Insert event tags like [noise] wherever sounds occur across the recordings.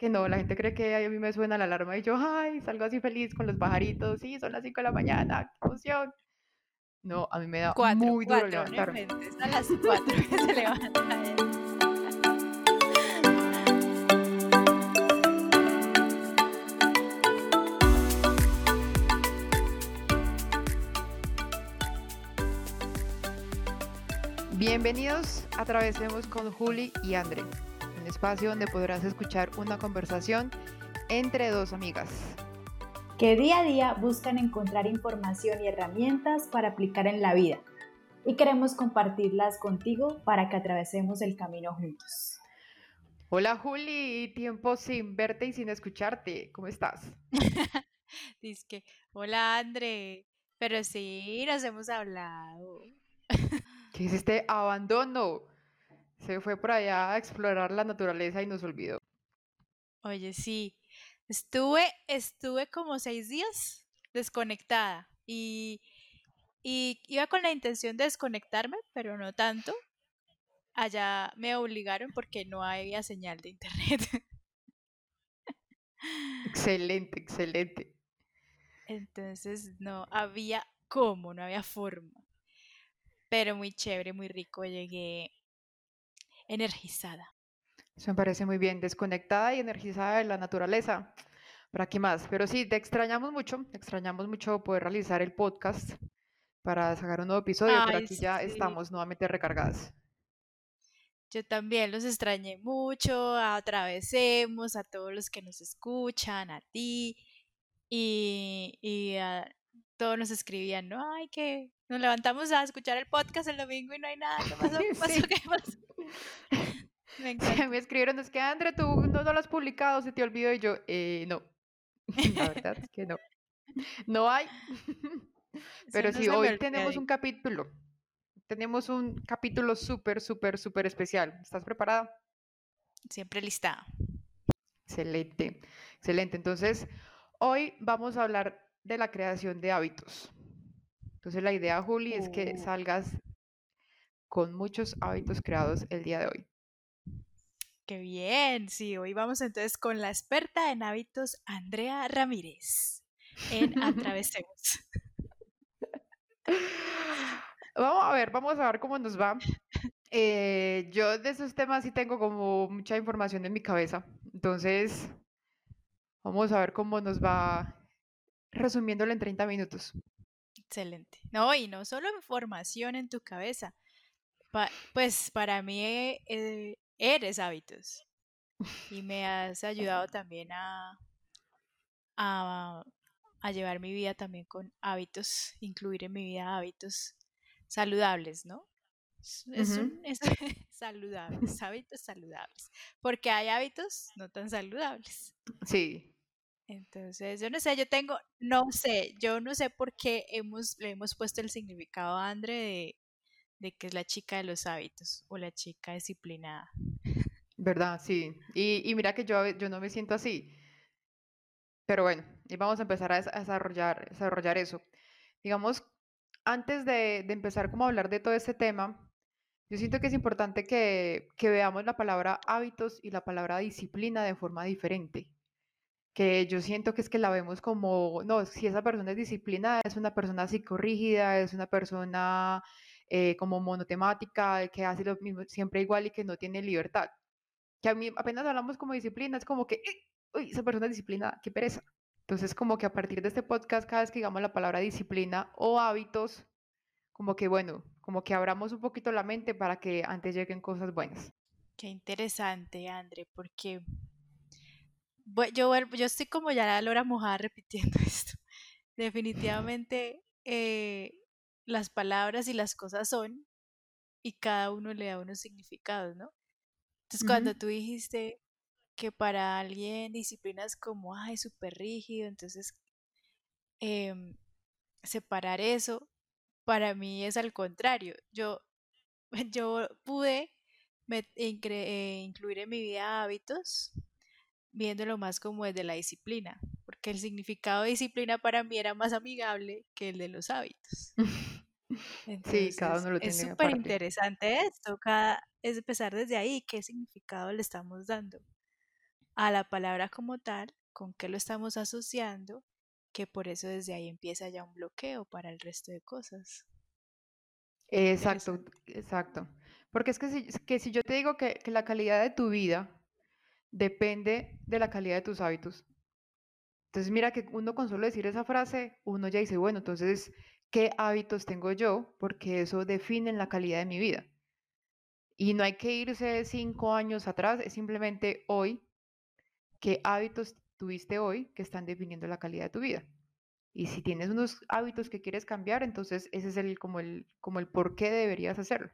que no, la gente cree que a mí me suena la alarma y yo, ay, salgo así feliz con los pajaritos, sí, son las 5 de la mañana, qué emoción. No, a mí me da muy duro levantarme. a las 4 que se levanta. Bienvenidos a Atravesemos con Juli y André espacio donde podrás escuchar una conversación entre dos amigas. Que día a día buscan encontrar información y herramientas para aplicar en la vida. Y queremos compartirlas contigo para que atravesemos el camino juntos. Hola Juli, tiempo sin verte y sin escucharte. ¿Cómo estás? [laughs] Dice que, hola André, pero sí, nos hemos hablado. ¿Qué es este abandono? Se fue por allá a explorar la naturaleza y nos olvidó. Oye, sí. Estuve, estuve como seis días desconectada y, y iba con la intención de desconectarme, pero no tanto. Allá me obligaron porque no había señal de internet. [laughs] Excelente, excelente. Entonces no había cómo, no había forma. Pero muy chévere, muy rico. Llegué energizada. Eso me parece muy bien, desconectada y energizada de la naturaleza. ¿Para qué más? Pero sí, te extrañamos mucho, te extrañamos mucho poder realizar el podcast para sacar un nuevo episodio, pero aquí ya estamos nuevamente recargadas. Yo también los extrañé mucho, atravesemos a todos los que nos escuchan, a ti, y, y a, todos nos escribían, ¿no? Ay, que nos levantamos a escuchar el podcast el domingo y no hay nada. ¿Qué [laughs] pasó? ¿Qué pasó? ¿Qué pasó? [laughs] Me, me escribieron, es que André, tú no, lo has publicado, se te olvidó. Y yo, eh, no. [laughs] La verdad es que no. No hay. [laughs] Pero sí, hoy tenemos un capítulo. Tenemos un capítulo súper, súper, súper especial. ¿Estás preparada? Siempre lista. Excelente, excelente. Entonces, hoy vamos a hablar de la creación de hábitos. Entonces la idea, Juli, es que oh. salgas con muchos hábitos creados el día de hoy. Qué bien, sí, hoy vamos entonces con la experta en hábitos, Andrea Ramírez, en [laughs] Atravesemos. Vamos a ver, vamos a ver cómo nos va. Eh, yo de esos temas sí tengo como mucha información en mi cabeza, entonces vamos a ver cómo nos va resumiéndolo en 30 minutos. Excelente. No, y no solo información en tu cabeza. Pues para mí eh, eres hábitos. Y me has ayudado también a, a, llevar mi vida también con hábitos, incluir en mi vida hábitos saludables, ¿no? Es, [laughs] saludables, hábitos saludables. Porque hay hábitos no tan saludables. Sí, entonces, yo no sé, yo tengo, no sé, yo no sé por qué hemos, le hemos puesto el significado a Andre de, que es la chica de los hábitos o la chica disciplinada. ¿Verdad? Sí. Y, mira que yo, yo no me siento así. Pero bueno, y vamos a empezar a desarrollar, desarrollar eso. Digamos, antes de, de, empezar como a hablar de todo este tema, yo siento que es importante que, que veamos la palabra hábitos y la palabra disciplina de forma diferente que yo siento que es que la vemos como, no, si esa persona es disciplinada, es una persona psicorrígida, es una persona eh, como monotemática, que hace lo mismo siempre igual y que no tiene libertad. Que a mí apenas hablamos como disciplina, es como que, eh, uy, esa persona es disciplinada, qué pereza. Entonces, como que a partir de este podcast, cada vez que digamos la palabra disciplina o hábitos, como que bueno, como que abramos un poquito la mente para que antes lleguen cosas buenas. Qué interesante, André, porque yo, yo estoy como ya la lora mojada repitiendo [laughs] esto. Definitivamente eh, las palabras y las cosas son y cada uno le da unos significados, ¿no? Entonces cuando tú dijiste que para alguien disciplina es como, ay, súper rígido, entonces em, separar eso, para mí es al contrario. Yo, [laughs] yo pude eh, incluir en mi vida hábitos viéndolo más como desde la disciplina, porque el significado de disciplina para mí era más amigable que el de los hábitos. [laughs] sí, cada uno lo tiene. Es súper interesante esto, cada, es empezar desde ahí, qué significado le estamos dando a la palabra como tal, con qué lo estamos asociando, que por eso desde ahí empieza ya un bloqueo para el resto de cosas. Exacto, exacto. Porque es que si, que si yo te digo que, que la calidad de tu vida depende de la calidad de tus hábitos. Entonces mira que uno con solo decir esa frase, uno ya dice, bueno, entonces, ¿qué hábitos tengo yo? Porque eso define la calidad de mi vida. Y no hay que irse cinco años atrás, es simplemente hoy, qué hábitos tuviste hoy que están definiendo la calidad de tu vida. Y si tienes unos hábitos que quieres cambiar, entonces ese es el como el como el por qué deberías hacerlo.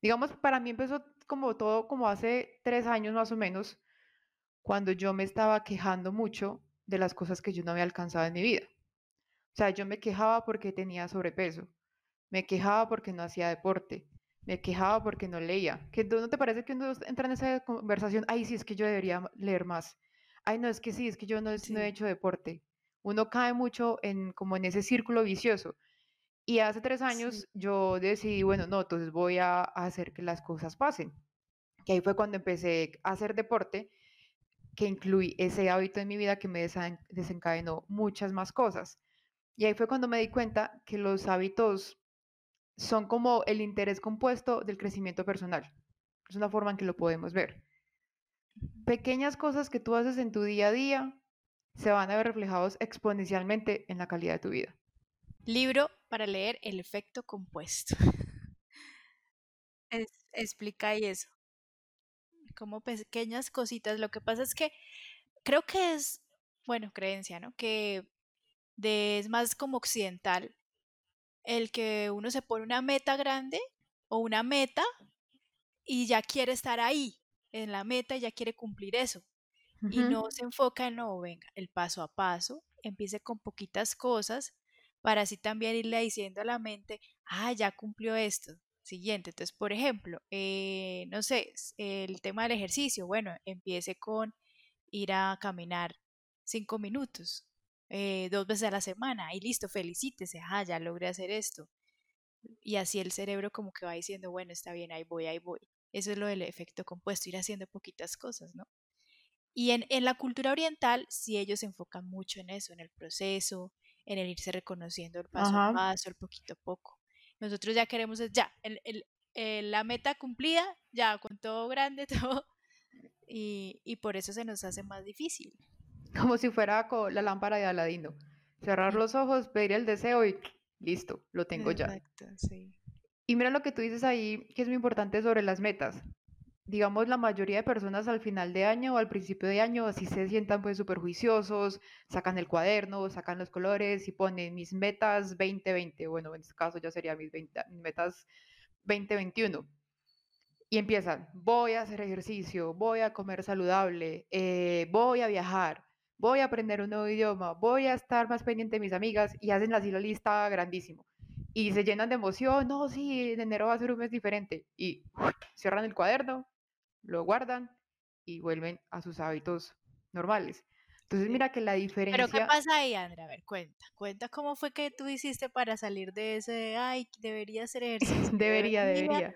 Digamos, para mí empezó como todo como hace tres años más o menos, cuando yo me estaba quejando mucho de las cosas que yo no había alcanzado en mi vida. O sea, yo me quejaba porque tenía sobrepeso, me quejaba porque no hacía deporte, me quejaba porque no leía. ¿Que no te parece que uno entra en esa conversación? Ay, sí, es que yo debería leer más. Ay, no, es que sí, es que yo no, no he hecho deporte. Uno cae mucho en como en ese círculo vicioso. Y hace tres años yo decidí, bueno, no, entonces voy a, hacer que las cosas pasen. Que ahí fue cuando empecé a hacer deporte, que incluí ese hábito en mi vida que me desencadenó muchas más cosas. Y ahí fue cuando me di cuenta que los hábitos son como el interés compuesto del crecimiento personal. Es una forma en que lo podemos ver. Pequeñas cosas que tú haces en tu día a día se van a ver reflejados exponencialmente en la calidad de tu vida. Libro para leer El efecto compuesto. [laughs] explica ahí eso. Como pequeñas cositas. Lo que pasa es que creo que es, bueno, creencia, ¿no? Que es más como occidental el que uno se pone una meta grande o una meta y ya quiere estar ahí en la meta y ya quiere cumplir eso. Y no se enfoca en, no, venga, el paso a paso, empiece con poquitas cosas para así también irle diciendo a la mente, ah, ya cumplió esto. Siguiente, entonces, por ejemplo, eh, no sé, el tema del ejercicio, bueno, empiece con ir a caminar cinco minutos, eh, dos veces a la semana y listo, felicítese, ah, ya logré hacer esto. Y así el cerebro como que va diciendo, bueno, está bien, ahí voy, ahí voy. Eso es lo del efecto compuesto, ir haciendo poquitas cosas, ¿no? Y en, en la cultura oriental, sí ellos se enfocan mucho en eso, en el proceso, en el irse reconociendo el paso a paso, el poquito a poco. Nosotros ya queremos, ya, el, el, la meta cumplida, ya, con todo grande, [laughs] todo, y, y, por eso se nos hace más difícil. Como si fuera con la lámpara de Aladino. Cerrar los ojos, pedir el deseo y listo, lo tengo Exacto, ya. Sí. Y mira lo que tú dices ahí, que es muy importante sobre las metas digamos, la mayoría de personas al final de año o al principio de año así se sientan pues súper juiciosos, sacan el cuaderno, sacan los colores y ponen mis metas 2020, bueno, en este caso ya sería mis, metas 2021. Y empiezan, voy a hacer ejercicio, voy a comer saludable, eh, voy a viajar, voy a aprender un nuevo idioma, voy a estar más pendiente de mis amigas y hacen así la lista grandísimo. Y se llenan de emoción, no, sí, en enero va a ser un mes diferente. Y cierran el cuaderno, lo guardan y vuelven a sus hábitos normales. Entonces, mira que la diferencia. Pero, ¿qué pasa ahí, Andrea? A ver, cuenta. Cuenta cómo fue que tú hiciste para salir de ese. Ay, debería hacer ejercicio. [laughs] debería, debería.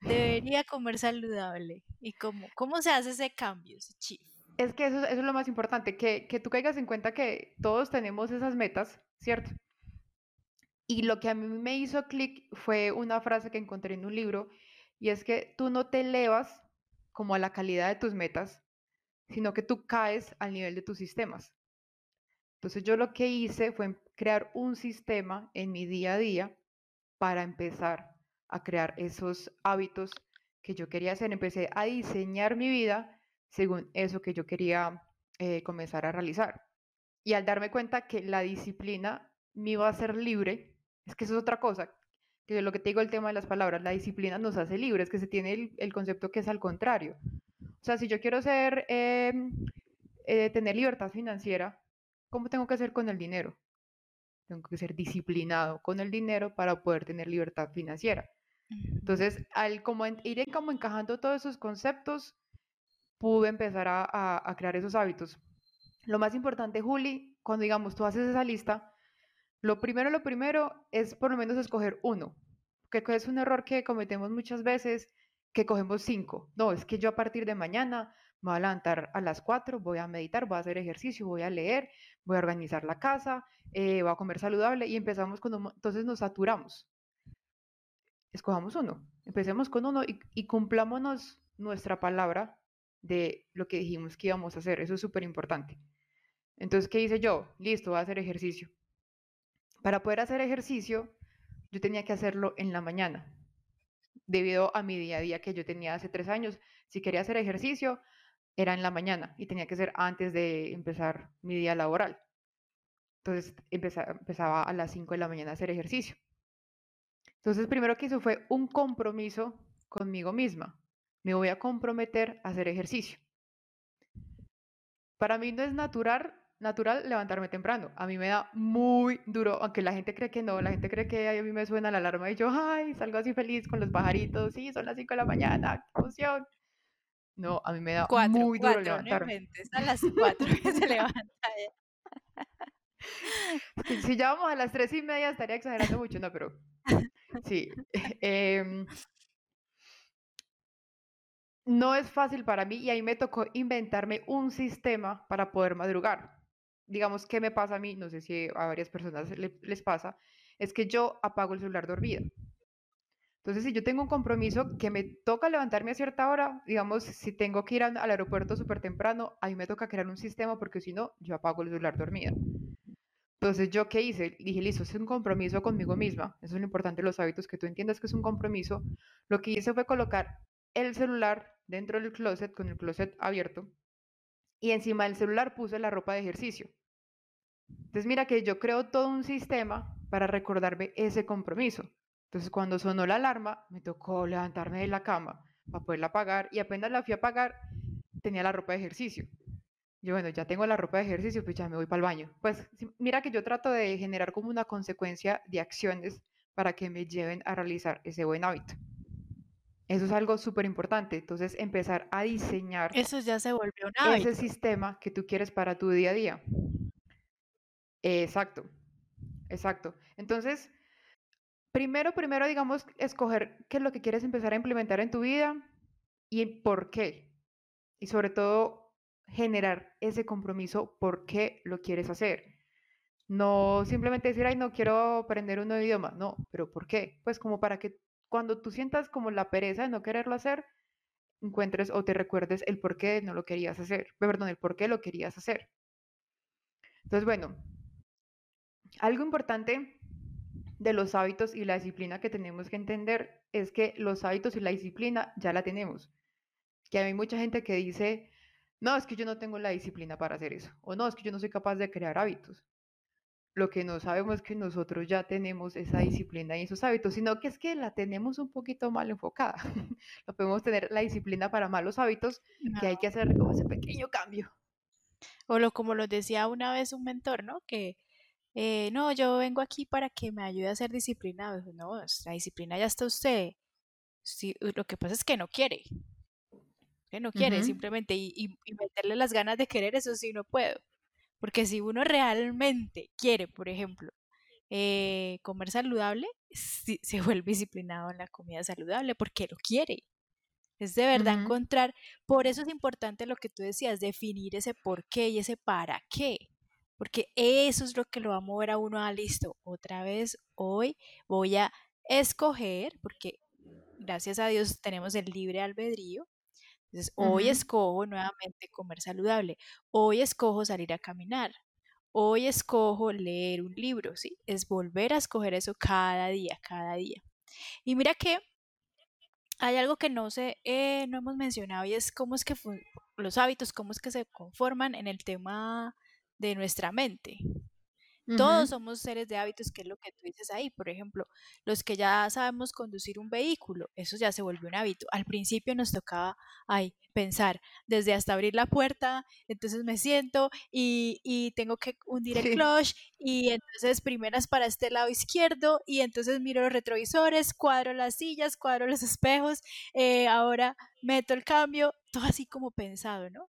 Debería comer saludable. ¿Y cómo, cómo se hace ese cambio, ese chip? Es que eso, eso es lo más importante, que, que tú caigas en cuenta que todos tenemos esas metas, ¿cierto? Y lo que a mí me hizo clic fue una frase que encontré en un libro, y es que tú no te elevas como a la calidad de tus metas, sino que tú caes al nivel de tus sistemas. Entonces yo lo que hice fue crear un sistema en mi día a día para empezar a crear esos hábitos que yo quería hacer. Empecé a diseñar mi vida según eso que yo quería eh, comenzar a realizar. Y al darme cuenta que la disciplina me iba a hacer libre, es que eso es otra cosa, que lo que te digo el tema de las palabras, la disciplina nos hace libres, que se tiene el, concepto que es al contrario. O sea, si yo quiero ser, em, eh, tener libertad financiera, ¿cómo tengo que hacer con el dinero? Tengo que ser disciplinado con el dinero para poder tener libertad financiera. Entonces, al como ir como encajando todos esos conceptos, pude empezar a, a crear esos hábitos. Lo más importante, Juli, cuando digamos tú haces esa lista, lo primero, lo primero es por lo menos escoger uno, que es un error que cometemos muchas veces, que cogemos cinco. No, es que yo a partir de mañana me voy a levantar a las 4, voy a meditar, voy a hacer ejercicio, voy a leer, voy a organizar la casa, eh, voy a comer saludable y empezamos con uno, entonces nos saturamos. Escojamos uno, empecemos con uno y, y cumplámonos nuestra palabra de lo que dijimos que íbamos a hacer. Eso es súper importante. Entonces, ¿qué hice yo? Listo, voy a hacer ejercicio. Para poder hacer ejercicio, yo tenía que hacerlo en la mañana, debido a mi día a día que yo tenía hace tres años. Si quería hacer ejercicio, era en la mañana y tenía que ser antes de empezar mi día laboral. Entonces empezaba, a las 5 de la mañana a hacer ejercicio. Entonces, primero que hizo fue un compromiso conmigo misma. Me voy a comprometer a hacer ejercicio. Para mí no es natural, natural levantarme temprano. A mí me da muy duro, aunque la gente cree que no, la gente cree que a mí me suena la alarma y yo, ay, salgo así feliz con los pajaritos, sí, son las 5 de la mañana, qué emoción. No, a mí me da muy duro levantarme. a las 4 [laughs] que se levanta [laughs] Si, ya vamos a las 3 y media estaría exagerando mucho, no, pero sí. [laughs] Em, no es fácil para mí y ahí me tocó inventarme un sistema para poder madrugar. Digamos, ¿qué me pasa a mí? No sé si a varias personas les pasa, es que yo apago el celular dormida. Entonces, si yo tengo un compromiso que me toca levantarme a cierta hora, digamos, si tengo que ir al aeropuerto súper temprano, ahí me toca crear un sistema porque si no, yo apago el celular dormida. Entonces, ¿yo qué hice? Dije, listo, es un compromiso conmigo misma. Eso es lo importante los hábitos, que tú entiendas que es un compromiso. Lo que hice fue colocar el celular dentro del closet, con el closet abierto, y encima del celular puse la ropa de ejercicio. Entonces, mira que yo creo todo un sistema para recordarme ese compromiso. Entonces, cuando sonó la alarma, me tocó levantarme de la cama para poderla apagar y apenas la fui a apagar, tenía la ropa de ejercicio. Yo, bueno, ya tengo la ropa de ejercicio, pues ya me voy para el baño. Pues mira que yo trato de generar como una consecuencia de acciones para que me lleven a realizar ese buen hábito. Eso es algo súper importante. Entonces, empezar a diseñar Eso ya se volvió un hábito. ese sistema que tú quieres para tu día a día. Exacto, exacto. Entonces, primero, primero, digamos, escoger qué es lo que quieres empezar a implementar en tu vida y por qué. Y sobre todo, generar ese compromiso por qué lo quieres hacer. No simplemente decir, ay, no quiero aprender un nuevo idioma. No, pero ¿por qué? Pues como para que cuando tú sientas como la pereza de no quererlo hacer, encuentres o te recuerdes el por qué no lo querías hacer. Perdón, el por qué lo querías hacer. Entonces, bueno, algo importante de los hábitos y la disciplina que tenemos que entender es que los hábitos y la disciplina ya la tenemos. Que hay mucha gente que dice, no, es que yo no tengo la disciplina para hacer eso, o no, es que yo no soy capaz de crear hábitos. Lo que no sabemos es que nosotros ya tenemos esa disciplina y esos hábitos, sino que es que la tenemos un poquito mal enfocada. [laughs] no podemos tener la disciplina para malos hábitos, que hay que hacer como ese pequeño cambio. O lo, como lo decía una vez un mentor, ¿no? Que eh, no, yo vengo aquí para que me ayude a ser disciplinado. No, la disciplina ya está usted. lo que pasa es que no quiere. Que no quiere, simplemente. Y, meterle las ganas de querer, eso sí no puedo. Porque si uno realmente quiere, por ejemplo, eh, comer saludable, se vuelve disciplinado en la comida saludable porque lo quiere. Es de verdad encontrar, por eso es importante lo que tú decías, definir ese por qué y ese para qué porque eso es lo que lo va a mover a uno a listo. Otra vez hoy voy a escoger, porque gracias a Dios tenemos el libre albedrío. Entonces, hoy escojo nuevamente comer saludable. Hoy escojo salir a caminar. Hoy escojo leer un libro, ¿sí? Es volver a escoger eso cada día, cada día. Y mira que hay algo que no sé, eh, no hemos mencionado y es cómo es que los hábitos, cómo es que se conforman en el tema de nuestra mente. Todos somos seres de hábitos, que es lo que tú dices ahí. Por ejemplo, los que ya sabemos conducir un vehículo, eso ya se volvió un hábito. Al principio nos tocaba ay, pensar desde hasta abrir la puerta, entonces me siento y, tengo que hundir el clutch y entonces primeras para este lado izquierdo y entonces miro los retrovisores, cuadro las sillas, cuadro los espejos, eh, ahora meto el cambio, todo así como pensado, ¿no?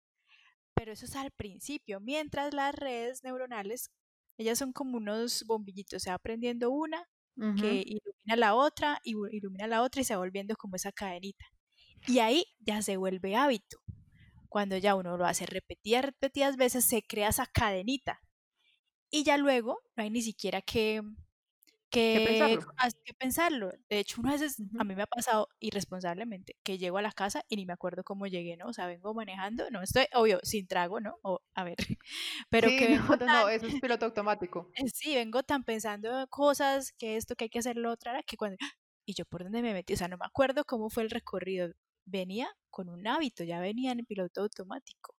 Pero eso es al principio, mientras las redes neuronales, ellas son como unos bombillitos, se va aprendiendo una que ilumina la otra, y ilumina la otra y se va volviendo como esa cadenita. Y ahí ya se vuelve hábito. cuando ya uno lo hace repetidas, repetidas veces, se crea esa cadenita. Y ya luego no hay ni siquiera que, que, pensarlo. De hecho, una veces a mí me ha pasado irresponsablemente que llego a la casa y ni me acuerdo cómo llegué, ¿no? O sea, vengo manejando, no estoy, obvio, sin trago, ¿no? O, a ver, [laughs] pero que no, [laughs] no, eso es piloto automático. Eh, sí, vengo tan pensando cosas, que esto, que hay que hacer lo otro, que cuando, y yo por dónde me metí, o sea, no me acuerdo cómo fue el recorrido, venía con un hábito, ya venía en piloto automático.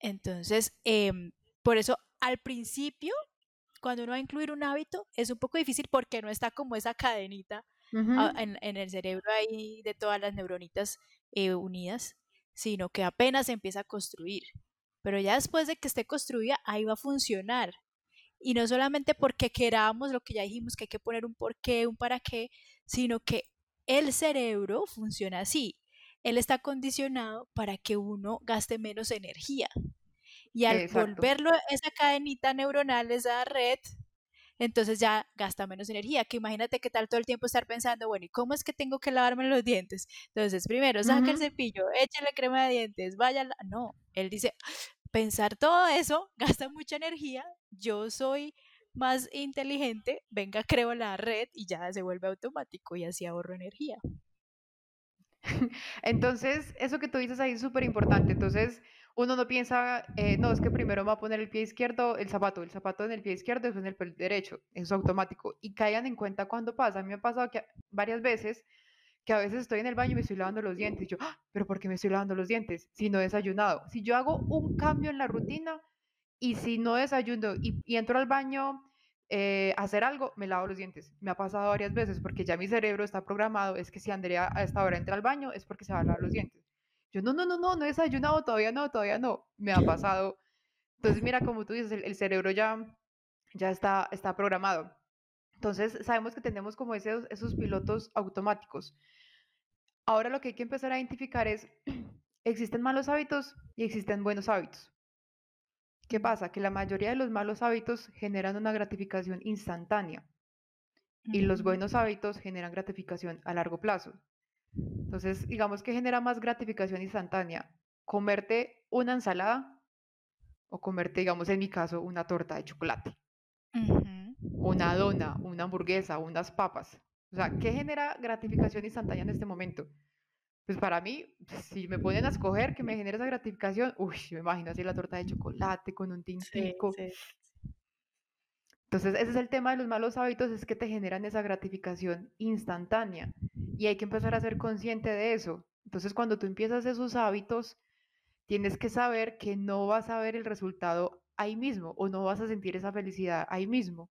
Entonces, em, por eso al principio, cuando uno va a incluir un hábito, es un poco difícil porque no está como esa cadenita en, el cerebro ahí de todas las neuronitas eh, unidas, sino que apenas se empieza a construir. Pero ya después de que esté construida, ahí va a funcionar. Y no solamente porque queramos lo que ya dijimos, que hay que poner un por qué, un para qué, sino que el cerebro funciona así. Él está condicionado para que uno gaste menos energía. Y al volverlo esa cadenita neuronal, esa red, entonces ya gasta menos energía. Que imagínate que tal todo el tiempo estar pensando, bueno, ¿y cómo es que tengo que lavarme los dientes? Entonces, primero, saca el cepillo, échale crema de dientes, vaya. No, él dice, pensar todo eso [laughs] gasta mucha energía. Yo soy más inteligente, venga, creo la red y ya se vuelve automático y así ahorro energía. [laughs] Entonces, eso que tú dices ahí es súper importante. Entonces, uno no piensa, eh, no, es que primero me va a poner el pie izquierdo, el zapato, el zapato en el pie izquierdo, después en el pie derecho. Eso es automático. Y caigan en cuenta cuando pasa. A mí me ha pasado que varias veces que a veces estoy en el baño y me estoy lavando los dientes. Y yo, ¡Ah! pero ¿por qué me estoy lavando los dientes? Si no he desayunado. Si yo hago un cambio en la rutina, y si no desayuno y, entro al baño eh, a hacer algo, me lavo los dientes. Me ha pasado varias veces porque ya mi cerebro está programado, es que si Andrea a esta hora entra al baño es porque se va a lavar los dientes. Yo, no, no, no, no, no he desayunado, todavía no, todavía no. Me ha pasado. Entonces, mira, como tú dices, el, cerebro ya, ya está, está programado. Entonces, sabemos que tenemos como esos, esos pilotos automáticos. Ahora lo que hay que empezar a identificar es, [clears throat] existen malos hábitos y existen buenos hábitos. ¿Qué pasa? Que la mayoría de los malos hábitos generan una gratificación instantánea y los buenos hábitos generan gratificación a largo plazo. Entonces, digamos que genera más gratificación instantánea. Comerte una ensalada o comerte, digamos, en mi caso, una torta de chocolate, una dona, una hamburguesa, unas papas. O sea, ¿qué genera gratificación instantánea en este momento? pues para mí, si me ponen a escoger que me genere esa gratificación, uy, me imagino así la torta de chocolate con un tintico. Entonces, ese es el tema de los malos hábitos, es que te generan esa gratificación instantánea y hay que empezar a ser consciente de eso. Entonces, cuando tú empiezas esos hábitos, tienes que saber que no vas a ver el resultado ahí mismo o no vas a sentir esa felicidad ahí mismo.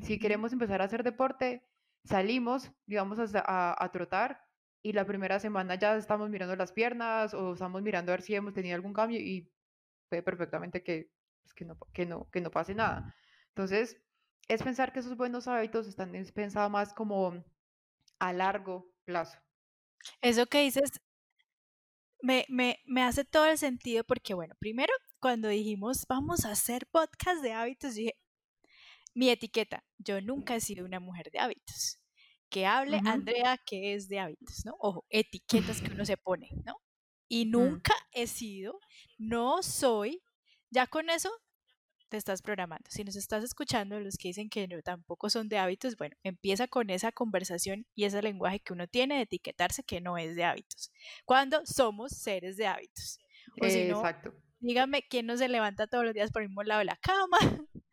Si queremos empezar a hacer deporte, salimos, digamos, a, a trotar y la primera semana ya estamos mirando las piernas o estamos mirando a ver si hemos tenido algún cambio y puede perfectamente que, pues, que, no, que, no, que no pase nada. Entonces, es pensar que esos buenos hábitos están pensados más como a largo plazo. Eso que dices me, me, me hace todo el sentido porque, bueno, primero cuando dijimos vamos a hacer podcast de hábitos, dije, mi etiqueta, yo nunca he sido una mujer de hábitos que hable Andrea que es de hábitos, ¿no? Ojo, etiquetas que uno se pone, ¿no? Y mm. nunca he sido, no soy, ya con eso te estás programando. Si nos estás escuchando, los que dicen que no, tampoco son de hábitos, bueno, empieza con esa conversación y ese lenguaje que uno tiene de etiquetarse que no es de hábitos. Cuando somos seres de hábitos. O si no, Exacto. dígame quién no se levanta todos los días por el mismo lado de la cama, [laughs]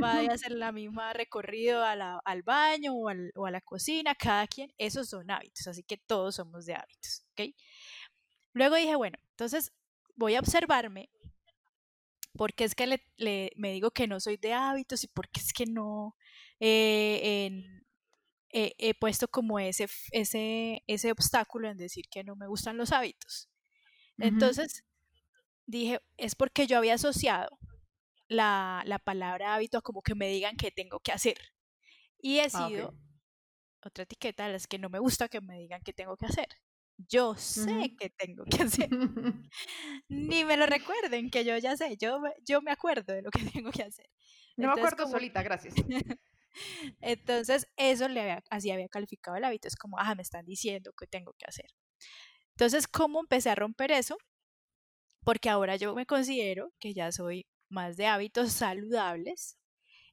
vaya a hacer la misma recorrido al baño o, a la cocina, cada quien, esos son hábitos, así que todos somos de hábitos, ¿ok? Luego dije, bueno, entonces voy a observarme porque es que le, me digo que no soy de hábitos y porque es que no eh, he puesto como ese, ese, ese obstáculo en decir que no me gustan los hábitos. Entonces dije, es porque yo había asociado la, la palabra hábito como que me digan qué tengo que hacer. Y he ah, sido otra etiqueta a las que no me gusta que me digan qué tengo que hacer. Yo sé que tengo que hacer. [laughs] Ni me lo recuerden, que yo ya sé, yo, yo me acuerdo de lo que [laughs] tengo que hacer. No me acuerdo solita, gracias. [laughs] Entonces, eso le había, así había calificado el hábito. Es como, ah, me están diciendo que tengo que hacer. Entonces, ¿cómo empecé a romper eso? porque ahora yo me considero que ya soy más de hábitos saludables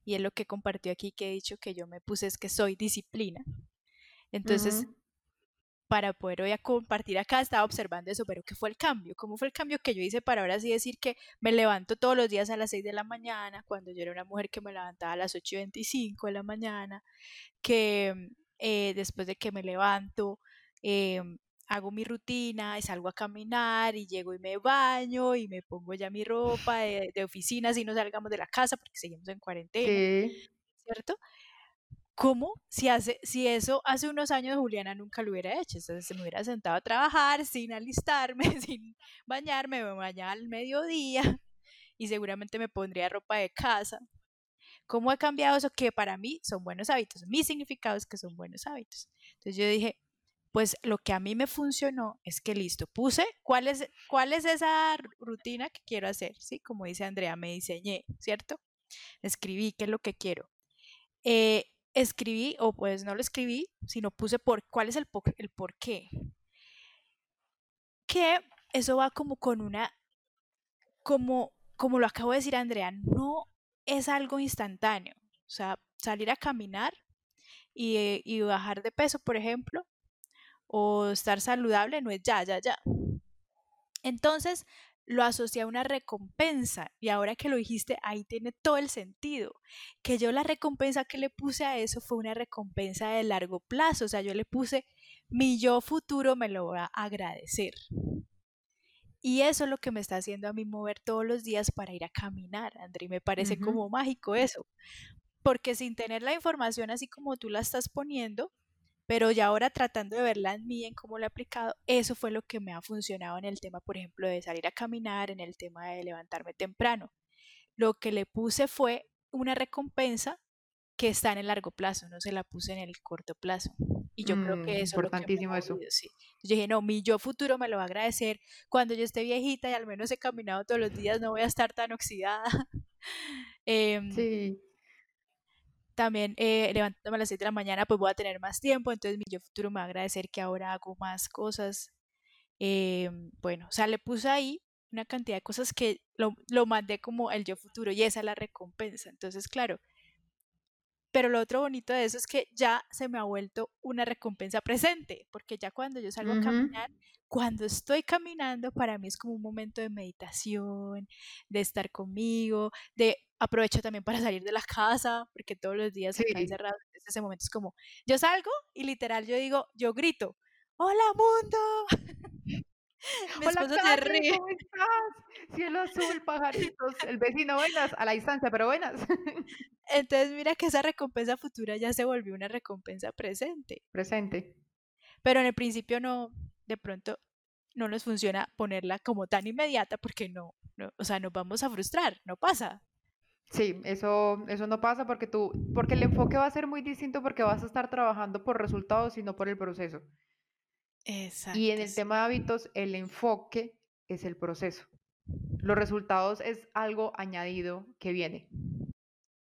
y es lo que compartió aquí que he dicho que yo me puse es que soy disciplina. Entonces, para poder hoy a compartir acá, estaba observando eso, pero ¿qué fue el cambio? ¿Cómo fue el cambio que yo hice para ahora sí decir que me levanto todos los días a las 6 de la mañana, cuando yo era una mujer que me levantaba a las 8 y 25 de la mañana, que eh, después de que me levanto, em, hago mi rutina y salgo a caminar y llego y me baño y me pongo ya mi ropa de, oficina si no salgamos de la casa porque seguimos en cuarentena, ¿cierto? ¿Cómo? Si, hace, si eso hace unos años Juliana nunca lo hubiera hecho, entonces se me hubiera sentado a trabajar sin alistarme, [laughs] sin bañarme, me bañaba al mediodía [laughs] y seguramente me pondría ropa de casa. ¿Cómo ha cambiado eso? Que para mí son buenos hábitos, mis significados que son buenos hábitos. Entonces yo dije, pues lo que a mí me funcionó es que listo, puse cuál es, cuál es esa rutina que quiero hacer, ¿sí? Como dice Andrea, me diseñé, ¿cierto? Escribí qué es lo que quiero. Eh, escribí, o pues no lo escribí, sino puse por cuál es el, el por qué. Que eso va como con una, como, como lo acabo de decir Andrea, no es algo instantáneo. O sea, salir a caminar y, eh, y bajar de peso, por ejemplo, o estar saludable no es ya, ya, ya. Entonces, lo asocié a una recompensa y ahora que lo dijiste, ahí tiene todo el sentido. Que yo la recompensa que le puse a eso fue una recompensa de largo plazo, o sea, yo le puse mi yo futuro me lo va a agradecer. Y eso es lo que me está haciendo a mí mover todos los días para ir a caminar, André, me parece como mágico eso. Porque sin tener la información así como tú la estás poniendo, pero ya ahora tratando de verla en mí, en cómo lo he aplicado, eso fue lo que me ha funcionado en el tema, por ejemplo, de salir a caminar, en el tema de levantarme temprano. Lo que le puse fue una recompensa que está en el largo plazo, no se la puse en el corto plazo. Y yo creo que mm, eso es importantísimo eso. Sí. Yo dije, no, mi yo futuro me lo va a agradecer cuando yo esté viejita y al menos he caminado todos los días, no voy a estar tan oxidada. [laughs] Em, sí también eh, levantándome a las 7 de la mañana, pues voy a tener más tiempo, entonces mi yo futuro me va a agradecer que ahora hago más cosas. Eh, bueno, o sea, le puse ahí una cantidad de cosas que lo, lo mandé como el yo futuro y esa es la recompensa. Entonces, claro, pero lo otro bonito de eso es que ya se me ha vuelto una recompensa presente, porque ya cuando yo salgo a caminar, cuando estoy caminando, para mí es como un momento de meditación, de estar conmigo, de aprovecho también para salir de la casa, porque todos los días sí. están. Entonces ese momento es como, yo salgo y literal yo digo, yo grito, ¡Hola mundo! [laughs] Mi Hola, se ríe. ¿cómo estás? Cielo azul, pajaritos, el vecino buenas, a la distancia, pero buenas. [laughs] Entonces mira que esa recompensa futura ya se volvió una recompensa presente. Presente. Pero en el principio no, de pronto no nos funciona ponerla como tan inmediata porque no, no o sea, nos vamos a frustrar, no pasa. Sí, eso, eso no pasa porque tú, porque el enfoque va a ser muy distinto porque vas a estar trabajando por resultados y no por el proceso. Exacto. Y en el tema de hábitos, el enfoque es el proceso. Los resultados es algo añadido que viene.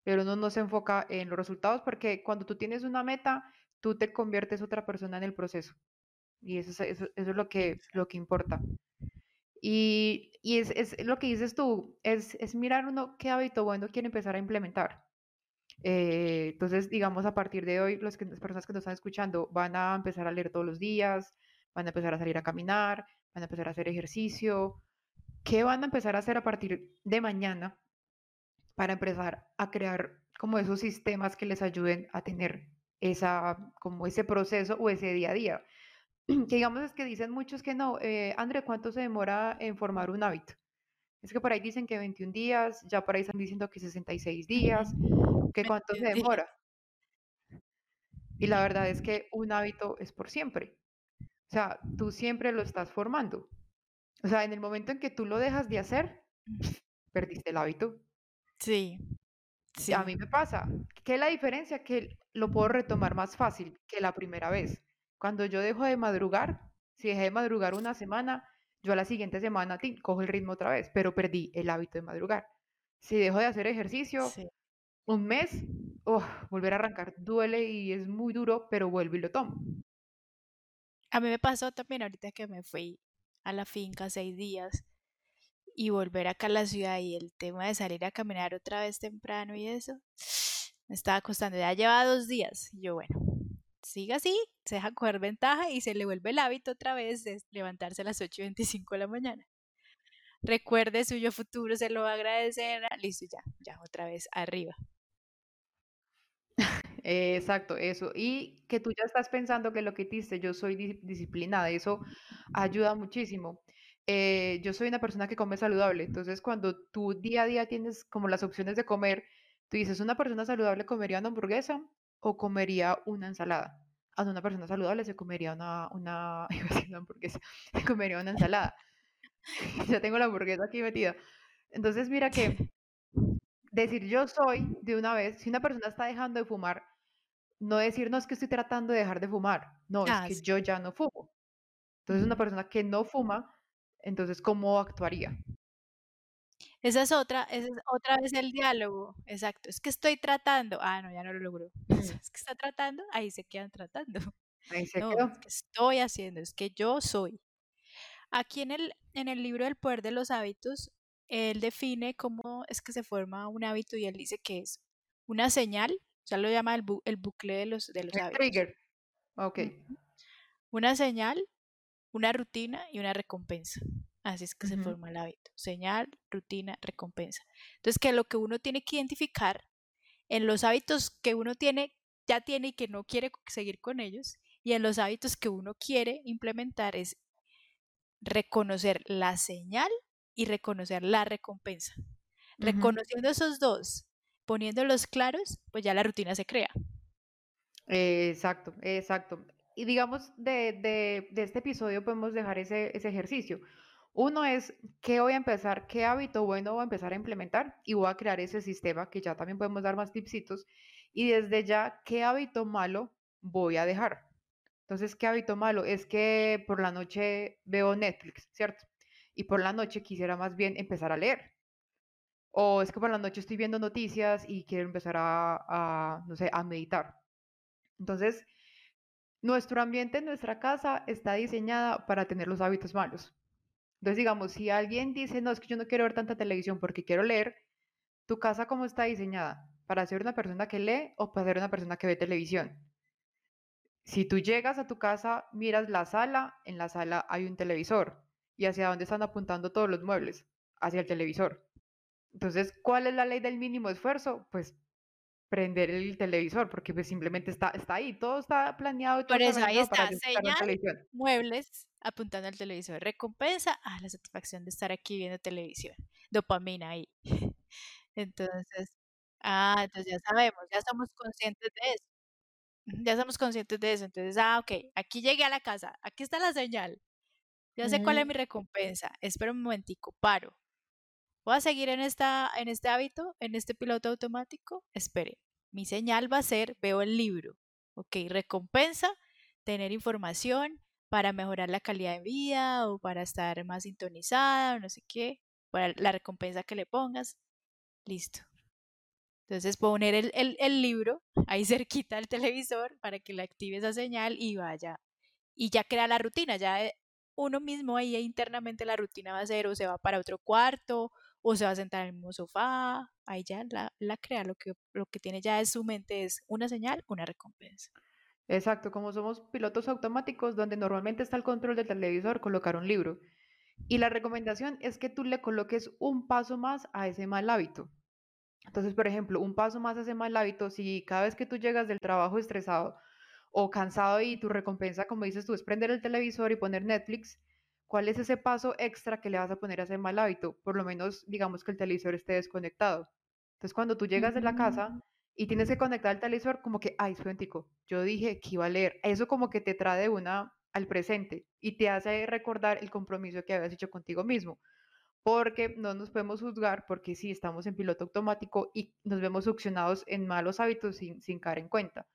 Pero uno no se enfoca en los resultados porque cuando tú tienes una meta, tú te conviertes otra persona en el proceso. Y eso es, eso, eso es lo, que, lo que importa. Y, y es, es, lo que dices tú, es, es, mirar uno qué hábito bueno quiere empezar a implementar. Eh, entonces, digamos, a partir de hoy, los que, las personas que nos están escuchando van a empezar a leer todos los días, van a empezar a salir a caminar, van a empezar a hacer ejercicio. ¿Qué van a empezar a hacer a partir de mañana para empezar a crear como esos sistemas que les ayuden a tener esa, como ese proceso o ese día a día? [clears throat] que digamos es que dicen muchos que no, eh, André, ¿cuánto se demora en formar un hábito? Es que por ahí dicen que 21 días, ya por ahí están diciendo que 66 días, que cuánto se demora. Y la verdad es que un hábito es por siempre. O sea, tú siempre lo estás formando. O sea, en el momento en que tú lo dejas de hacer, perdiste el hábito. Sí. sí. A mí me pasa. ¿Qué es la diferencia? Que lo puedo retomar más fácil que la primera vez. Cuando yo dejo de madrugar, si dejé de madrugar una semana, yo a la siguiente semana cojo el ritmo otra vez, pero perdí el hábito de madrugar. Si dejo de hacer ejercicio, un mes, oh, volver a arrancar duele y es muy duro, pero vuelvo y lo tomo. A mí me pasó también ahorita que me fui a la finca seis días y volver acá a la ciudad y el tema de salir a caminar otra vez temprano y eso, me estaba costando. Ya lleva dos días. Y yo, bueno, siga así, se deja coger ventaja y se le vuelve el hábito otra vez de levantarse a las 8 y 25 de la mañana. Recuerde, suyo futuro se lo va a agradecer. Listo, ya, ya, otra vez arriba. [laughs] Exacto, eso. Y que tú ya estás pensando que lo que hiciste, yo soy disciplinada, eso ayuda muchísimo. Eh, yo soy una persona que come saludable, entonces cuando tú día a día tienes como las opciones de comer, tú dices, una persona saludable comería una hamburguesa o comería una ensalada. A una persona saludable se comería una, una, [laughs] una hamburguesa, [laughs] se comería una ensalada. [laughs] ya tengo la hamburguesa aquí metida. Entonces mira que decir yo soy de una vez, si una persona está dejando de fumar, no decir no es que estoy tratando de dejar de fumar, no, es ah, que yo ya no fumo. Entonces una persona que no fuma, entonces ¿cómo actuaría? Esa es otra, esa es otra vez el diálogo, exacto. Es que estoy tratando, ah, no, ya no lo logró. [laughs] Es que está tratando, ahí se quedan tratando. Ahí [laughs] se no, quedó. Es que estoy haciendo, es que yo soy. Aquí en el, en el libro El poder de los hábitos, él define cómo es que se forma un hábito y él dice que es una señal, o sea, lo llama el, el bucle de los, de los hábitos. Trigger. Ok. Una señal, una rutina y una recompensa. Así es que se forma el hábito. Señal, rutina, recompensa. Entonces, que lo que uno tiene que identificar en los hábitos que uno tiene, ya tiene y que no quiere seguir con ellos, y en los hábitos que uno quiere implementar es reconocer la señal y reconocer la recompensa. Reconociendo esos dos, poniéndolos claros, pues ya la rutina se crea. exacto, exacto. Y digamos, de, este episodio podemos dejar ese, ejercicio. Uno es, ¿qué voy a empezar? ¿Qué hábito bueno voy a empezar a implementar? Y voy a crear ese sistema que ya también podemos dar más tipsitos. Y desde ya, ¿qué hábito malo voy a dejar? Entonces, ¿qué hábito malo? Es que por la noche veo Netflix, ¿cierto? y por la noche quisiera más bien empezar a leer. O es que por la noche estoy viendo noticias y quiero empezar a, no sé, a meditar. Entonces, nuestro ambiente, nuestra casa está diseñada para tener los hábitos malos. Entonces, digamos, si alguien dice, no, es que yo no quiero ver tanta televisión porque quiero leer, ¿tu casa cómo está diseñada? ¿Para ser una persona que lee o para ser una persona que ve televisión? Si tú llegas a tu casa, miras la sala, en la sala hay un televisor y hacia dónde están apuntando todos los muebles, hacia el televisor. Entonces, ¿cuál es la ley del mínimo esfuerzo? Pues prender el televisor, porque pues simplemente está, está ahí, todo está planeado. Por eso ahí está, señal, muebles apuntando al televisor, recompensa, ah, la satisfacción de estar aquí viendo televisión, dopamina ahí. [laughs] Entonces, ah, entonces ya sabemos, ya somos conscientes de eso. Ya somos conscientes de eso. Entonces, ah, ok, aquí llegué a la casa, aquí está la señal. Ya sé cuál es mi recompensa. Espera un momentico, paro. ¿Voy a seguir en, esta, en este hábito, en este piloto automático? Espere. Mi señal va a ser, veo el libro. Ok, recompensa, tener información para mejorar la calidad de vida o para estar más sintonizada o no sé qué. Para la recompensa que le pongas. Listo. Entonces poner el, el, el libro [laughs] ahí cerquita del televisor para que le active esa señal y vaya. Y ya crea la rutina, ya eh, uno mismo ahí internamente la rutina va a ser o se va para otro cuarto o se va a sentar en el mismo sofá, ahí ya la, la crea, lo que, lo que tiene ya en su mente es una señal, una recompensa. Exacto, como somos pilotos automáticos donde normalmente está el control del televisor, colocar un libro. Y la recomendación es que tú le coloques un paso más a ese mal hábito. Entonces, por ejemplo, un paso más a ese mal hábito, si cada vez que tú llegas del trabajo estresado, o cansado y tu recompensa, como dices tú, es prender el televisor y poner Netflix, ¿cuál es ese paso extra que le vas a poner a ese mal hábito? Por lo menos, digamos que el televisor esté desconectado. Entonces, cuando tú llegas de la casa. Y tienes que conectar el televisor, como que, ay, suentico, yo dije que iba a leer. Eso como que te trae una al presente y te hace recordar el compromiso que habías hecho contigo mismo. Porque no nos podemos juzgar porque sí estamos en piloto automático y nos vemos succionados en malos hábitos sin, sin caer en cuenta.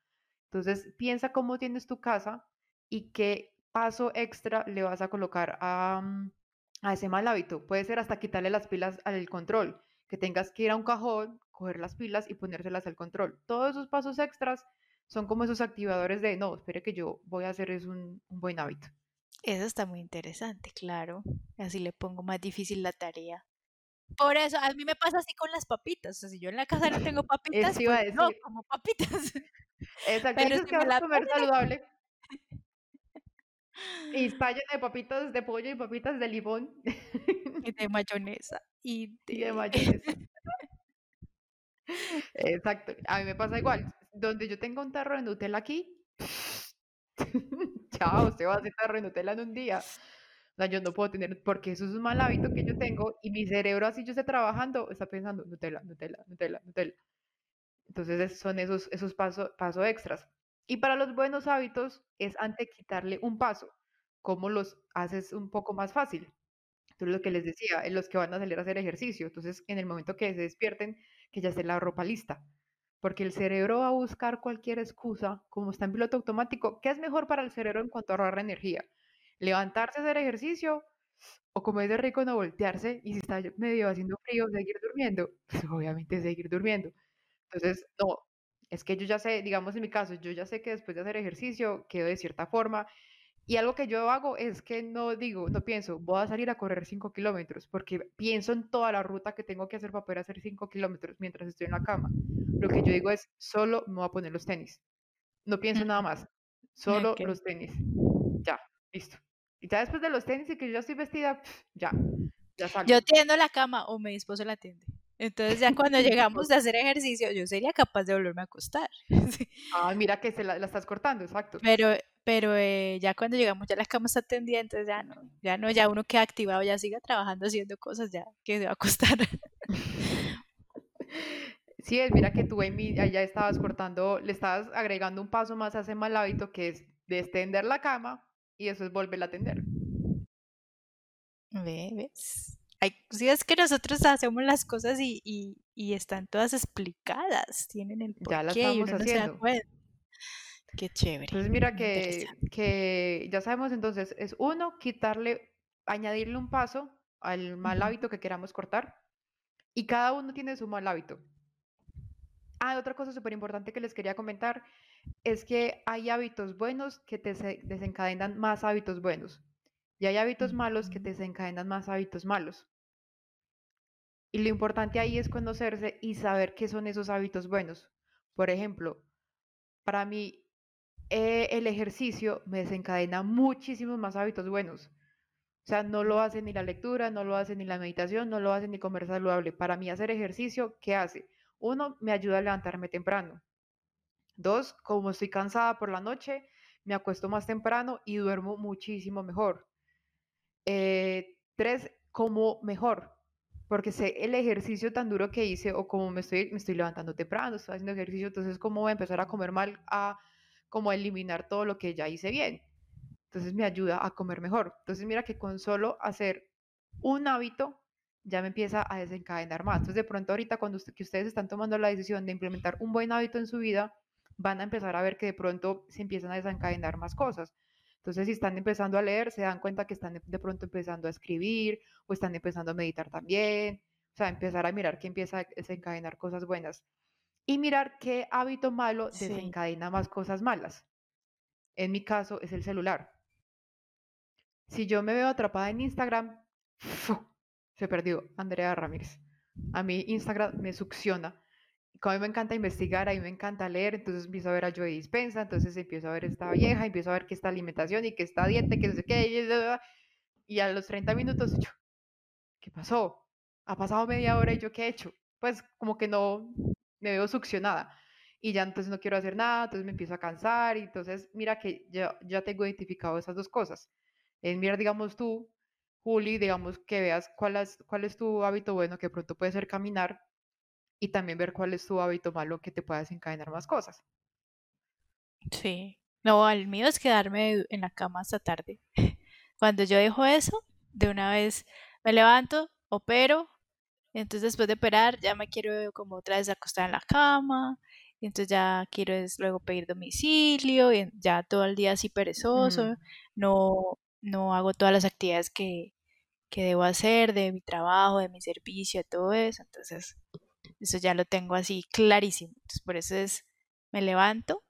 Entonces, piensa cómo tienes tu casa y qué paso extra le vas a colocar a, mm, a ese mal hábito. Puede ser hasta quitarle las pilas al control, que tengas que ir a un cajón, coger las pilas y ponérselas al control. Todos esos pasos extras son como esos activadores de, no, espere que yo voy a hacer es un, un buen hábito. Eso está muy interesante, claro. Así le pongo más difícil la tarea. Por eso, a mí me pasa así con las papitas. O sea, si yo en la casa no tengo [laughs] papitas, a pues no como papitas. Exacto, Pero si que vas a comer saludable y [laughs] está llena de papitas de pollo y papitas de limón y de mayonesa y [laughs] de... mayonesa. [laughs] Exacto, a mí me pasa igual. Donde yo tengo un tarro de Nutella aquí, [laughs] chao, se va a hacer tarro de Nutella en un día. O sea, yo no puedo tener, porque eso es un mal hábito que yo tengo y mi cerebro, así yo esté trabajando, está pensando Nutella, Nutella, Nutella, Nutella. Entonces es- son esos, esos pasos paso extras. Y para los buenos hábitos es antes quitarle un paso. ¿Cómo los haces un poco más fácil? Entonces lo que les decía, en los que van a salir a hacer ejercicio. Entonces en el momento que se despierten, que ya esté la ropa lista. Porque el cerebro va a buscar cualquier excusa, como está en piloto automático. ¿Qué es mejor para el cerebro en cuanto a ahorrar energía? Levantarse a hacer ejercicio o como es de rico no voltearse y si está medio haciendo frío, seguir durmiendo. [laughs] Pues obviamente seguir durmiendo. Entonces, no, es que yo ya sé, digamos en mi caso, yo ya sé que después de hacer ejercicio quedo de cierta forma. Y algo que yo hago es que no digo, no pienso, voy a salir a correr 5 kilómetros, porque pienso en toda la ruta que tengo que hacer para poder hacer 5 kilómetros mientras estoy en la cama. Lo que yo digo es, solo me voy a poner los tenis. No pienso nada más, solo Ok. los tenis. Ya, listo. Y ya después de los tenis y que yo estoy vestida, ya, ya salgo. Yo tiendo la cama o mi esposo la tiende. Entonces ya cuando [laughs] llegamos de hacer ejercicio, yo sería capaz de volverme a acostar. [laughs] Ah, mira que se la, la estás cortando, exacto. Pero, pero eh, ya cuando llegamos, ya la cama está tendida, entonces ya no, ya no, ya uno queda activado, ya siga trabajando haciendo cosas, ya que se va a acostar. [laughs] Sí, es, mira que tú, Amy, allá estabas cortando, le estabas agregando un paso más a ese mal hábito que es de extender la cama y eso es volverla a tender. Ve, ¿Ves? Ay, sí, es que nosotros hacemos las cosas y, y, y están todas explicadas, tienen el Ya la porqué y estamos uno no se da haciendo. cuenta. Qué chévere, Entonces, mira que, que ya sabemos entonces, es uno, quitarle, añadirle un paso al mal hábito que queramos cortar y cada uno tiene su mal hábito. Ah, otra cosa súper importante que les quería comentar es que hay hábitos buenos que te se- desencadenan más hábitos buenos y hay hábitos malos que te desencadenan más hábitos malos. Y lo importante ahí es conocerse y saber qué son esos hábitos buenos. Por ejemplo, para mí eh, el ejercicio me desencadena muchísimos más hábitos buenos. O sea, no lo hace ni la lectura, no lo hace ni la meditación, no lo hace ni comer saludable. Para mí hacer ejercicio, ¿qué hace? Uno, me ayuda a levantarme temprano. Dos, como estoy cansada por la noche, me acuesto más temprano y duermo muchísimo mejor. Eh, tres, como mejor, porque sé el ejercicio tan duro que hice o como me estoy, me estoy levantando temprano, estoy haciendo ejercicio, entonces cómo voy a empezar a comer mal, a como eliminar todo lo que ya hice bien. Entonces me ayuda a comer mejor. Entonces mira que con solo hacer un hábito ya me empieza a desencadenar más. Entonces de pronto ahorita cuando que ustedes están tomando la decisión de implementar un buen hábito en su vida, van a empezar a ver que de pronto se empiezan a desencadenar más cosas. Entonces si están empezando a leer, se dan cuenta que están de- de pronto empezando a escribir o están empezando a meditar también. O sea, empezar a mirar que empieza a desencadenar cosas buenas. Y mirar qué hábito malo Sí. desencadena más cosas malas. En mi caso es el celular. Si yo me veo atrapada en Instagram, se perdió Andrea Ramírez. A mí Instagram me succiona. Como a mí me encanta investigar, a mí me encanta leer, entonces empiezo a ver a Joe Dispensa, entonces empiezo a ver esta vieja, empiezo a ver que está alimentación y que está dieta, que no sé qué, y a los 30 minutos, yo, ¿qué pasó? Ha pasado media hora y yo, ¿qué he hecho? Pues como que no, me veo succionada y ya entonces no quiero hacer nada, entonces me empiezo a cansar y entonces mira que ya, ya tengo identificado esas dos cosas. Es mirar, digamos tú, Juli, digamos que veas cuál es, cuál es tu hábito bueno, que pronto puede ser caminar, y también ver cuál es tu hábito malo que te pueda desencadenar más cosas. Sí. No, el mío es quedarme en la cama hasta tarde. [laughs] Cuando yo dejo eso, de una vez me levanto, opero, entonces después de operar ya me quiero como otra vez acostar en la cama, y entonces ya quiero es luego pedir domicilio, y ya todo el día así perezoso, Mm, no, no hago todas las actividades que, que debo hacer de mi trabajo, de mi servicio, todo eso, entonces eso ya lo tengo así clarísimo. Entonces por eso es, me levanto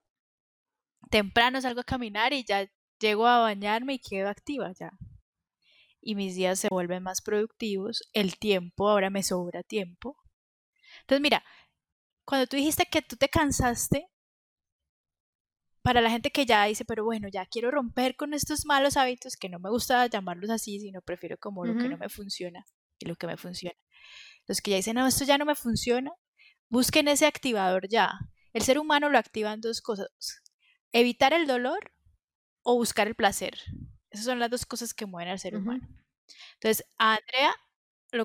temprano salgo a caminar y ya llego a bañarme y quedo activa ya. Y mis días se vuelven más productivos, el tiempo, ahora me sobra tiempo. Entonces, mira, cuando tú dijiste que tú te cansaste, para la gente que ya dice, pero bueno, ya quiero romper con estos malos hábitos, que no me gusta llamarlos así, sino prefiero como lo que no me funciona y lo que me funciona. Los que ya dicen, no, esto ya no me funciona, busquen ese activador ya. El ser humano lo activa en dos cosas, evitar el dolor o buscar el placer. Esas son las dos cosas que mueven al ser humano. Entonces, a Andrea,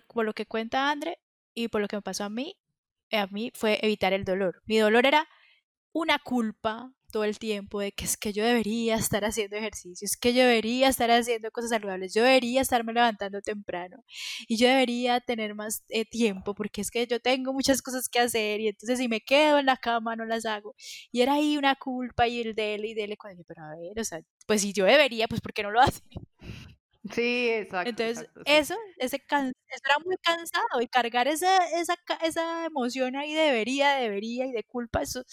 por lo que cuenta Andre y por lo que me pasó a mí, a mí fue evitar el dolor. Mi dolor era una culpa, todo el tiempo de que es que yo debería estar haciendo ejercicios, que yo debería estar haciendo cosas saludables, yo debería estarme levantando temprano y yo debería tener más eh, tiempo porque es que yo tengo muchas cosas que hacer y entonces si me quedo en la cama no las hago. Y era ahí una culpa y el dele y dele cuando yo, pero a ver, o sea, pues si yo debería, pues ¿por qué no lo [laughs] hace? Sí, exacto. Entonces, eso, ese era muy cansado y cargar esa, esa, esa emoción ahí debería, debería y de culpa, eso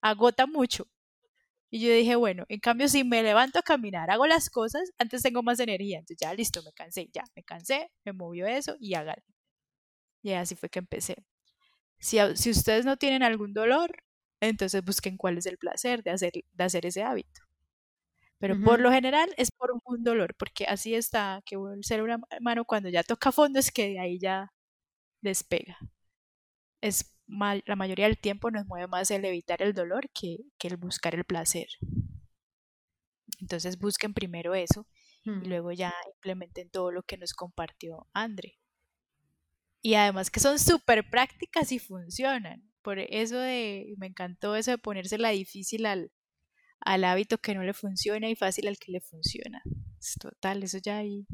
agota mucho. Y yo dije, bueno, en cambio, si me levanto a caminar, hago las cosas, antes tengo más energía. Entonces ya, listo, me cansé, ya, me cansé, me movió eso y hágalo. Y así fue que empecé. Si, si ustedes no tienen algún dolor, entonces busquen cuál es el placer de hacer, de hacer ese hábito. Pero por lo general es por un dolor, porque así está que el ser humano cuando ya toca fondo es que de ahí ya despega. Es la mayoría del tiempo nos mueve más el evitar el dolor que, el buscar el placer. Entonces busquen primero eso y mm. luego ya implementen todo lo que nos compartió Andre. Y además que son súper prácticas y funcionan. Por eso de, me encantó eso de ponérsela difícil al, al hábito que no le funciona y fácil al que le funciona. Es total, eso ya ahí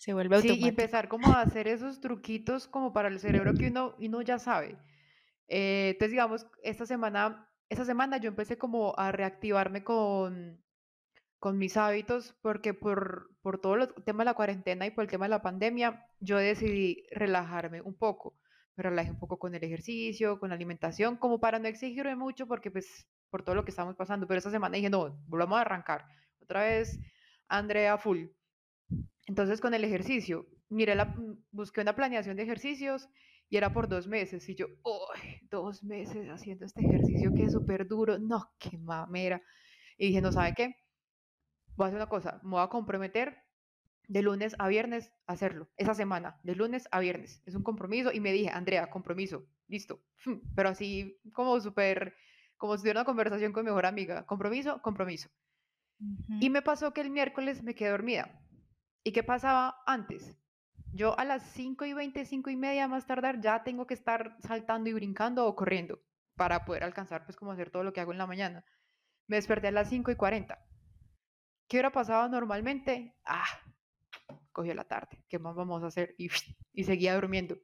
se vuelve automático. Sí, y empezar como a hacer esos truquitos como para el cerebro que uno, uno ya sabe. Eh, entonces, digamos, esta semana, esta semana yo empecé como a reactivarme con, con mis hábitos porque por, por todo el tema de la cuarentena y por el tema de la pandemia, yo decidí relajarme un poco. Me relajé un poco con el ejercicio, con la alimentación, como para no exigirme mucho porque pues por todo lo que estamos pasando. Pero esta semana dije, no, volvamos a arrancar. Otra vez, Andrea full. Entonces con el ejercicio, miré la, busqué una planeación de ejercicios y era por dos meses. Y yo, ¡ay! Dos meses haciendo este ejercicio que es súper duro. No, qué mamera. Y dije, no, ¿sabe qué? Voy a hacer una cosa, me voy a comprometer de lunes a viernes a hacerlo, esa semana, de lunes a viernes. Es un compromiso. Y me dije, Andrea, compromiso, listo. [laughs] Pero así como súper, como si tuviera una conversación con mi mejor amiga. Compromiso, compromiso. Y me pasó que el miércoles me quedé dormida. ¿Y qué pasaba antes? Yo a las 5 y 20, 5 y media más tardar, ya tengo que estar saltando y brincando o corriendo para poder alcanzar, pues, como hacer todo lo que hago en la mañana. Me desperté a las 5 y 40. ¿Qué hubiera pasado normalmente? Ah, cogió la tarde. ¿Qué más vamos a hacer? Y, [laughs] y seguía durmiendo.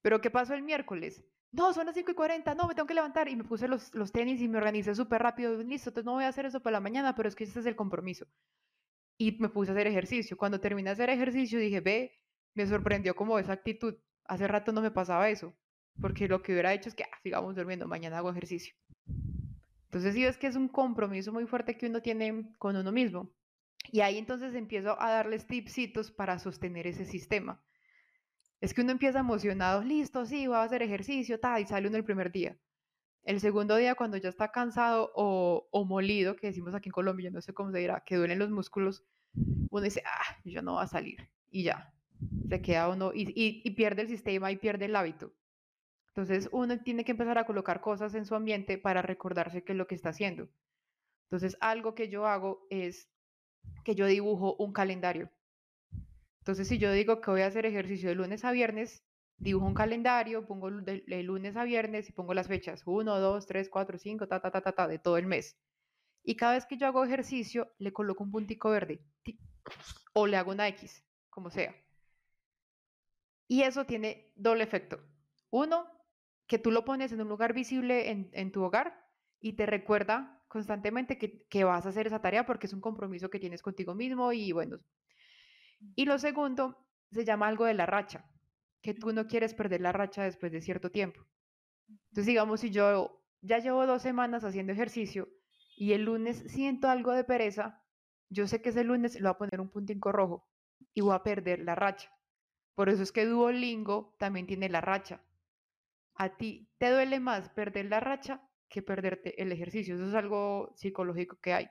Pero ¿qué pasó el miércoles? No, son las 5 y 40, no, me tengo que levantar. Y me puse los, los tenis y me organicé súper rápido. Listo, entonces no voy a hacer eso para la mañana, pero es que ese es el compromiso. Y me puse a hacer ejercicio. Cuando terminé de hacer ejercicio dije, ve, me sorprendió como esa actitud. Hace rato no me pasaba eso, porque lo que hubiera hecho es que ah, sigamos durmiendo, mañana hago ejercicio. Entonces sí es que es un compromiso muy fuerte que uno tiene con uno mismo. Y ahí entonces empiezo a darles tipsitos para sostener ese sistema. Es que uno empieza emocionado, listo, sí, voy a hacer ejercicio, tal, y sale uno el primer día. El segundo día, cuando ya está cansado o, o molido, que decimos aquí en Colombia, no sé cómo se dirá, que duelen los músculos, uno dice, ah, yo no voy a salir. Y ya, se queda uno y, y, pierde el sistema y pierde el hábito. Entonces uno tiene que empezar a colocar cosas en su ambiente para recordarse qué es lo que está haciendo. Entonces algo que yo hago es que yo dibujo un calendario. Entonces si yo digo que voy a hacer ejercicio de lunes a viernes, dibujo un calendario, pongo de, lunes a viernes y pongo las fechas, 1, 2, 3, 4, 5, ta, ta, ta, ta, ta, de todo el mes. Y cada vez que yo hago ejercicio, le coloco un puntico verde o le hago una X, como sea. Y eso tiene doble efecto. Uno, que tú lo pones en un lugar visible en, tu hogar y te recuerda constantemente que, vas a hacer esa tarea porque es un compromiso que tienes contigo mismo y bueno. Y lo segundo, se llama algo de la racha, que tú no quieres perder la racha después de cierto tiempo. Entonces, digamos, si yo ya llevo dos semanas haciendo ejercicio y el lunes siento algo de pereza, yo sé que ese lunes le voy a poner un puntico rojo y voy a perder la racha. Por eso es que Duolingo también tiene la racha. A ti te duele más perder la racha que perderte el ejercicio. Eso es algo psicológico que hay.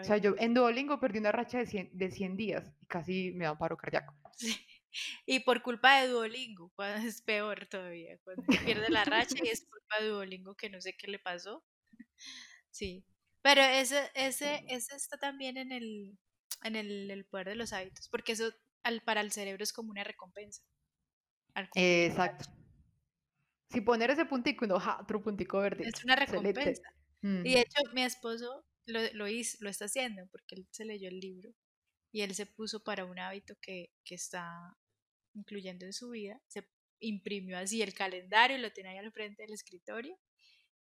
O sea, yo en Duolingo perdí una racha de 100, de 100 días y casi me da un paro cardíaco. Sí. Y por culpa de Duolingo, es peor todavía, cuando pierde la racha y es [laughs] culpa de Duolingo que no sé qué le pasó. Sí, pero ese, ese, ese está también en el, en el, poder de los hábitos, porque eso al, para el cerebro es como una recompensa. Exacto. Si poner ese puntico no, otro puntico verde. Es una recompensa. Y de hecho, mi esposo lo, lo, hizo, lo está haciendo porque él se leyó el libro y él se puso para un hábito que, que está incluyendo en su vida. Se imprimió así el calendario lo tiene ahí al frente del escritorio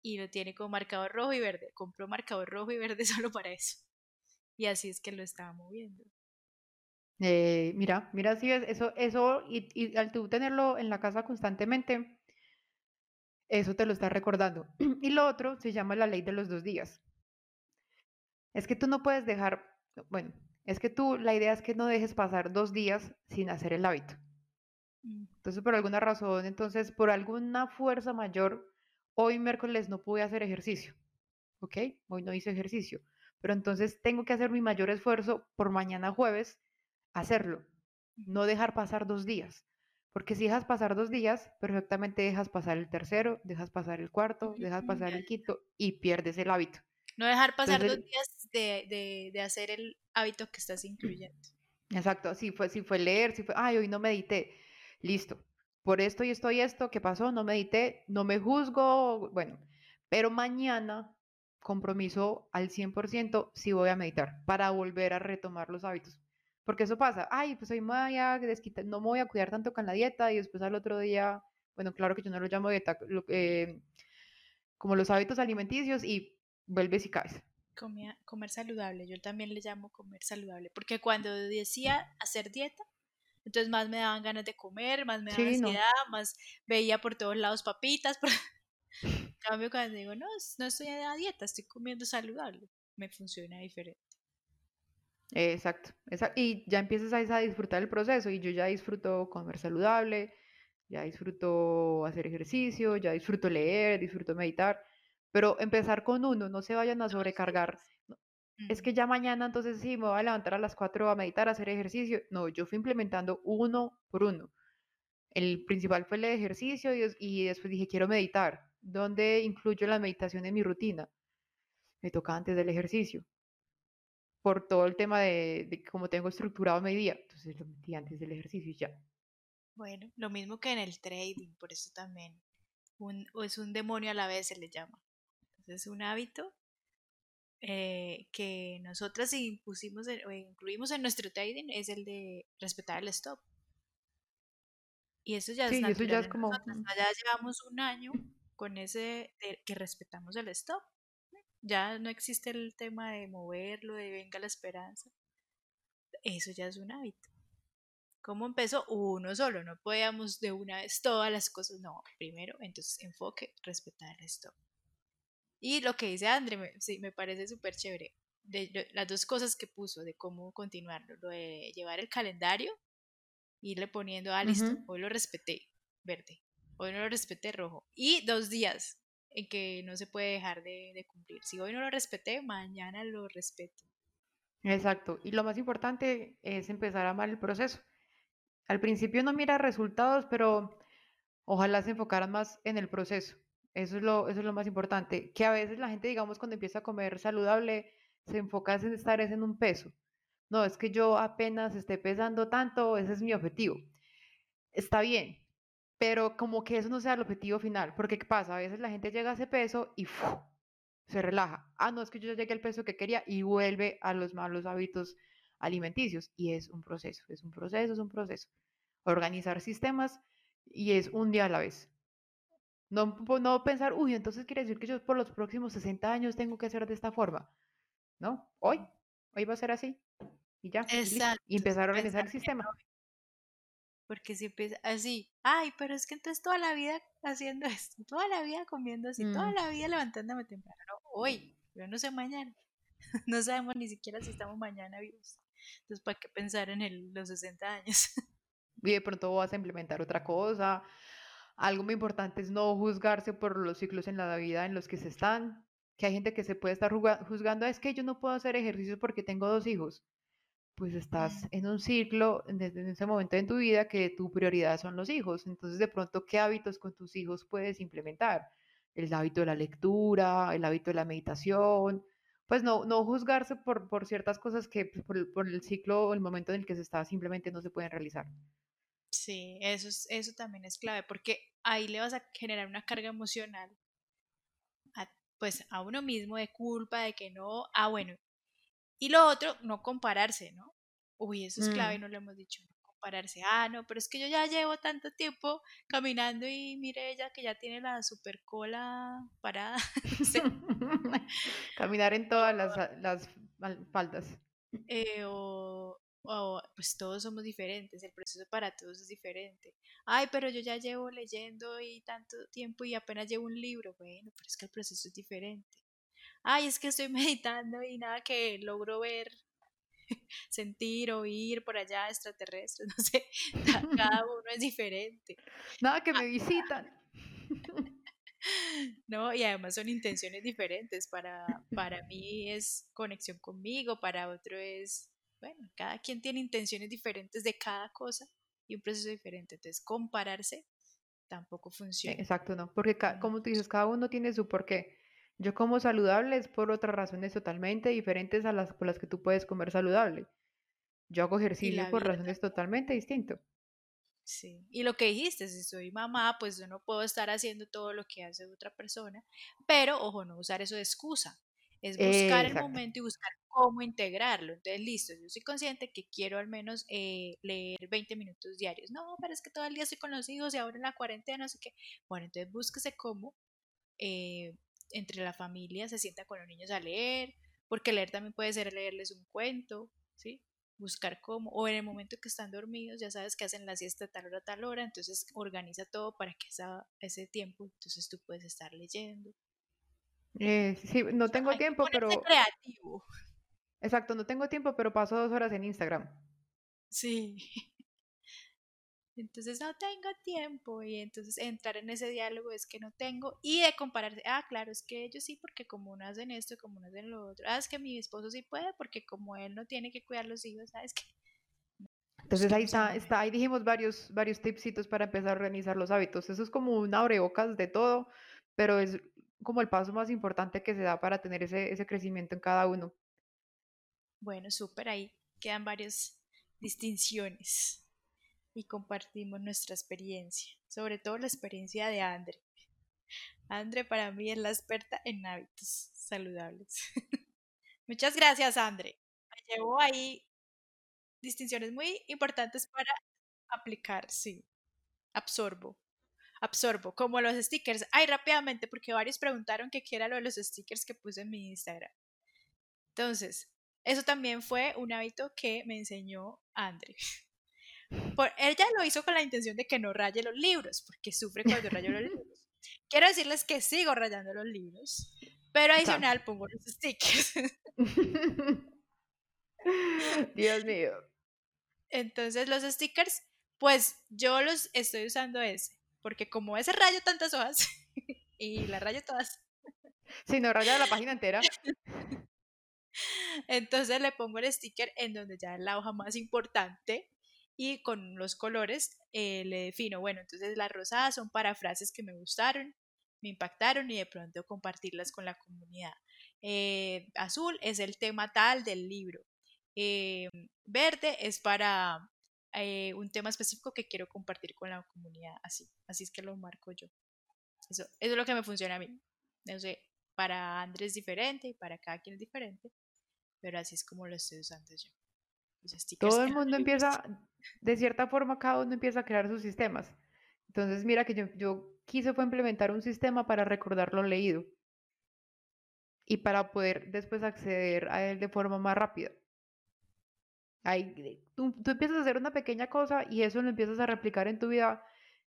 y lo tiene con marcador rojo y verde. Compró marcador rojo y verde [laughs] solo para eso. Y así es que lo estaba moviendo. Eh, mira, mira, si eso, eso, y, y, al tú tenerlo en la casa constantemente, eso te lo está recordando. [clears throat] Y lo otro se llama la ley de los dos días. Es que tú no puedes dejar, bueno, es que tú, la idea es que no dejes pasar dos días sin hacer el hábito. Mm. Entonces, por alguna razón, entonces, por alguna fuerza mayor, hoy miércoles no pude hacer ejercicio. ¿Ok? Hoy no hice ejercicio. Pero entonces tengo que hacer mi mayor esfuerzo por mañana jueves hacerlo. No dejar pasar dos días. Porque si dejas pasar dos días, perfectamente dejas pasar el tercero, dejas pasar el cuarto, dejas pasar el quinto y pierdes el hábito. No dejar pasar dos días de, de, hacer el hábito que estás incluyendo. Exacto, si fue, si fue leer, si fue, ay, hoy no medité, listo, por esto y esto y esto, ¿qué pasó? No medité, no me juzgo, bueno, pero mañana compromiso al 100% si voy a meditar para volver a retomar los hábitos. Porque eso pasa, ay, pues hoy me voy a no me voy a cuidar tanto con la dieta y después al otro día, bueno, claro que yo no lo llamo dieta, eh, como los hábitos alimenticios y vuelves y caes. comer saludable, yo también le llamo comer saludable, porque cuando decía hacer dieta, entonces más me daban ganas de comer, más me daba ansiedad, más veía por todos lados papitas. [laughs] En cambio, cuando digo, no, no estoy a dieta, estoy comiendo saludable, me funciona diferente. Exacto, exacto. Y ya empiezas a, disfrutar el proceso y yo ya disfruto comer saludable, ya disfruto hacer ejercicio, ya disfruto leer, disfruto meditar, pero empezar con uno, no se vayan a sobrecargar es que ya mañana entonces sí me voy a levantar a las 4 a meditar, a hacer ejercicio. No, yo fui implementando uno por uno. El principal fue el ejercicio y, después dije, quiero meditar. ¿Dónde incluyo la meditación en mi rutina? Me toca antes del ejercicio. Por todo el tema de, cómo tengo estructurado mi día. Entonces lo metí antes del ejercicio y ya. Bueno, lo mismo que en el trading, por eso también. Un, es un demonio a la vez se le llama. Entonces un hábito eh, que nosotras impusimos o incluimos en nuestro trading es el de respetar el stop. Y eso ya es, eso ya es como... Ya llevamos un año con ese que respetamos el stop. Ya no existe el tema de moverlo, de venga la esperanza. Eso ya es un hábito. ¿Cómo empezó? Uno solo, no podíamos de una vez todas las cosas. No, primero, entonces enfoque, respetar el stop. Y lo que dice André, me, sí, me parece súper chévere. De, las dos cosas que puso de cómo continuarlo, lo de llevar el calendario, irle poniendo, ah, listo, hoy lo respeté, verde, hoy no lo respeté, rojo. Y dos días en que no se puede dejar de, de cumplir. Si hoy no lo respeté, mañana lo respeto. Exacto. Y lo más importante es empezar a amar el proceso. Al principio no mira resultados, pero ojalá se enfocaran más en el proceso. Eso es lo, eso es lo más importante. Que a veces la gente, digamos, cuando empieza a comer saludable, se enfoca en estar en un peso. No, es que yo apenas esté pesando tanto, ese es mi objetivo. Está bien, pero como que eso no sea el objetivo final, porque ¿qué pasa? A veces la gente llega a ese peso y se relaja. Ah, no, es que yo ya llegué al peso que quería y vuelve a los malos hábitos alimenticios. Y es un proceso, es un proceso, es un proceso. Organizar sistemas y es un día a la vez. No, no pensar, uy, entonces quiere decir que yo por los próximos 60 años tengo que ser de esta forma. ¿No? Hoy, hoy va a ser así. Y ya. Y, empezar a organizar el sistema. Porque si empieza así, ay, pero es que entonces toda la vida haciendo [laughs] esto, toda la vida comiendo así, toda mm. la vida levantándome temprano. hoy, pero no sé mañana. [laughs] no sabemos ni siquiera si estamos mañana vivos. Entonces, ¿para qué pensar en los 60 años? Y de pronto vas a implementar otra cosa. Algo muy importante es no juzgarse por los ciclos en la vida en los que se están. Que hay gente que se puede estar juzgando, es que yo no puedo hacer ejercicio porque tengo dos hijos. Pues estás en un ciclo desde ese momento en tu vida que tu prioridad son los hijos. Entonces, de pronto, ¿qué hábitos con tus hijos puedes implementar? El hábito de la lectura, el hábito de la meditación, pues no, no juzgarse por, por ciertas cosas que pues, por, por, el ciclo o el momento en el que se está simplemente no se pueden realizar. Sí, eso, es, eso también es clave, porque ahí le vas a generar una carga emocional a, pues a uno mismo de culpa, de que no, ah, bueno. Y lo otro, no compararse, ¿no? Uy, eso es clave, mm. no lo hemos dicho, no compararse. Ah, no, pero es que yo ya llevo tanto tiempo caminando y mire ella que ya tiene la super cola parada. [laughs] [laughs] Caminar en todas las, las faldas. Eh, o, pues todos somos diferentes, el proceso para todos es diferente. Ay, pero yo ya llevo leyendo y tanto tiempo y apenas llevo un libro. Bueno, pero es que el proceso es diferente. Ay, es que estoy [laughs] meditando y nada que logro ver, [laughs] sentir, oír por allá extraterrestres, [laughs] no sé, cada uno es diferente. Nada que me visitan. ¿no? Y además son intenciones diferentes. Para, para mí es conexión conmigo, para otro es, bueno, cada quien tiene intenciones diferentes de cada cosa y un proceso diferente. Entonces, compararse tampoco funciona. Exacto, no, porque como tú dices, cada uno tiene su porqué. Yo como saludable es por otras razones totalmente diferentes a las por las que tú puedes comer saludable. Yo hago ejercicio por razones totalmente distintas. Sí, y lo que dijiste, si soy mamá, pues yo no puedo estar haciendo todo lo que hace otra persona, pero ojo, no usar eso de excusa, es buscar el momento y buscar cómo integrarlo. Entonces, listo, yo soy consciente que quiero al menos eh, leer 20 minutos diarios. No, pero es que todo el día estoy con los hijos y ahora en la cuarentena, sé qué. Bueno, entonces búsquese cómo eh, entre la familia se sienta con los niños a leer, porque leer también puede ser leerles un cuento, ¿sí? buscar cómo, o en el momento que están dormidos, ya sabes que hacen la siesta tal hora, tal hora, entonces organiza todo para que esa, ese tiempo, entonces tú puedes estar leyendo. Eh, sí, no tengo tiempo, pero... creativo. Exacto, no tengo tiempo, pero paso dos horas en Instagram. Sí. Entonces no tengo tiempo y entonces entrar en ese diálogo es que no tengo y de compararse, ah, claro, es que ellos sí porque como no hacen esto, como no hacen lo otro, ah, es que mi esposo sí puede porque como él no tiene que cuidar los hijos, ¿sabes qué? [laughs] Entonces ahí está, está, ahí dijimos varios, varios tipsitos para empezar a organizar los hábitos. Eso es como una abrebocas de todo, pero es como el paso más importante que se da para tener ese, ese crecimiento en cada uno. Bueno, súper, ahí quedan varias distinciones y compartimos nuestra experiencia, sobre todo la experiencia de Andre. Andre para mí es la experta en hábitos saludables. [laughs] Muchas gracias, Andre. Me llevo ahí distinciones muy importantes para aplicar, sí. Absorbo. Absorbo, como los stickers. Ay, rápidamente, porque varios preguntaron qué era lo de los stickers que puse en mi Instagram. Entonces, eso también fue un hábito que me enseñó Andre. Por, ella lo hizo con la intención de que no raye los libros, porque sufre cuando rayo los libros. [laughs] Quiero decirles que sigo rayando los libros, pero adicional pongo los stickers. [laughs] Dios mío. Entonces los stickers, pues yo los estoy usando ese, porque como ese rayo tantas hojas [laughs] y las rayo todas. Si no raya la página entera. Entonces le pongo el sticker en donde ya es la hoja más importante y con los colores eh, le defino, bueno, entonces las rosadas son para frases que me gustaron, me impactaron y de pronto compartirlas con la comunidad. Eh, azul es el tema tal del libro. Eh, verde es para un tema específico que quiero compartir con la comunidad, así, así es que lo marco yo. Eso, eso es lo que me funciona a mí. No sé, para Andrés es diferente y para cada quien es diferente, pero así es como lo estoy usando yo. Todo el mundo empieza, de cierta forma, cada uno empieza a crear sus sistemas. Entonces, mira que yo, yo quise fue implementar un sistema para recordar lo leído y para poder después acceder a él de forma más rápida. Ahí, tú, tú, empiezas a hacer una pequeña cosa y eso lo empiezas a replicar en tu vida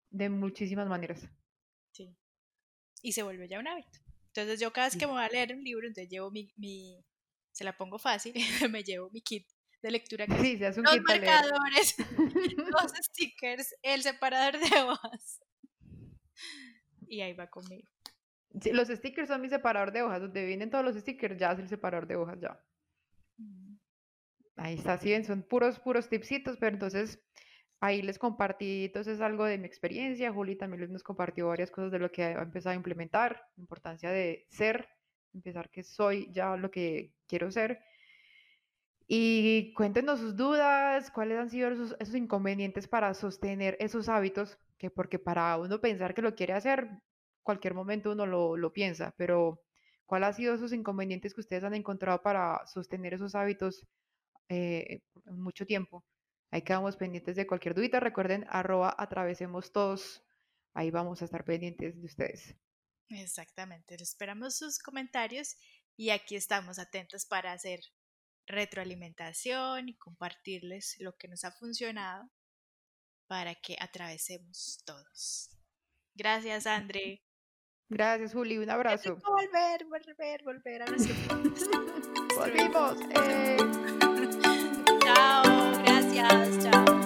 de muchísimas maneras. Sí. Y se vuelve ya un hábito. Entonces yo cada vez que me voy a leer un libro, entonces llevo mi, mi se la pongo fácil, [laughs] me llevo mi kit de lectura. Que sí, se hace un los kit marcadores, [laughs] [laughs] los stickers, el separador de hojas. Y ahí va conmigo. Sí, los stickers son mi separador de hojas. Donde vienen todos los stickers, ya es el separador de hojas, ya. Mm. Ahí está, sí, son puros, puros tipsitos, pero entonces ahí les compartí entonces algo de mi experiencia. Juli también les nos compartió varias cosas de lo que ha empezado a implementar, la importancia de ser, empezar que soy ya lo que quiero ser. Y cuéntenos sus dudas, cuáles han sido esos, inconvenientes para sostener esos hábitos, que porque para uno pensar que lo quiere hacer, cualquier momento uno lo, lo piensa, pero ¿cuál ha sido esos inconvenientes que ustedes han encontrado para sostener esos hábitos eh, mucho tiempo. Ahí quedamos pendientes de cualquier duda. Recuerden, arroba atravesemos todos. Ahí vamos a estar pendientes de ustedes. Exactamente, esperamos sus comentarios y aquí estamos atentos para hacer retroalimentación y compartirles lo que nos ha funcionado para que atravesemos todos. Gracias, André. Gracias, Juli. Un abrazo. Volver, volver, volver a nuestro [laughs] Volvimos. Eh. Chao, gracias, chao.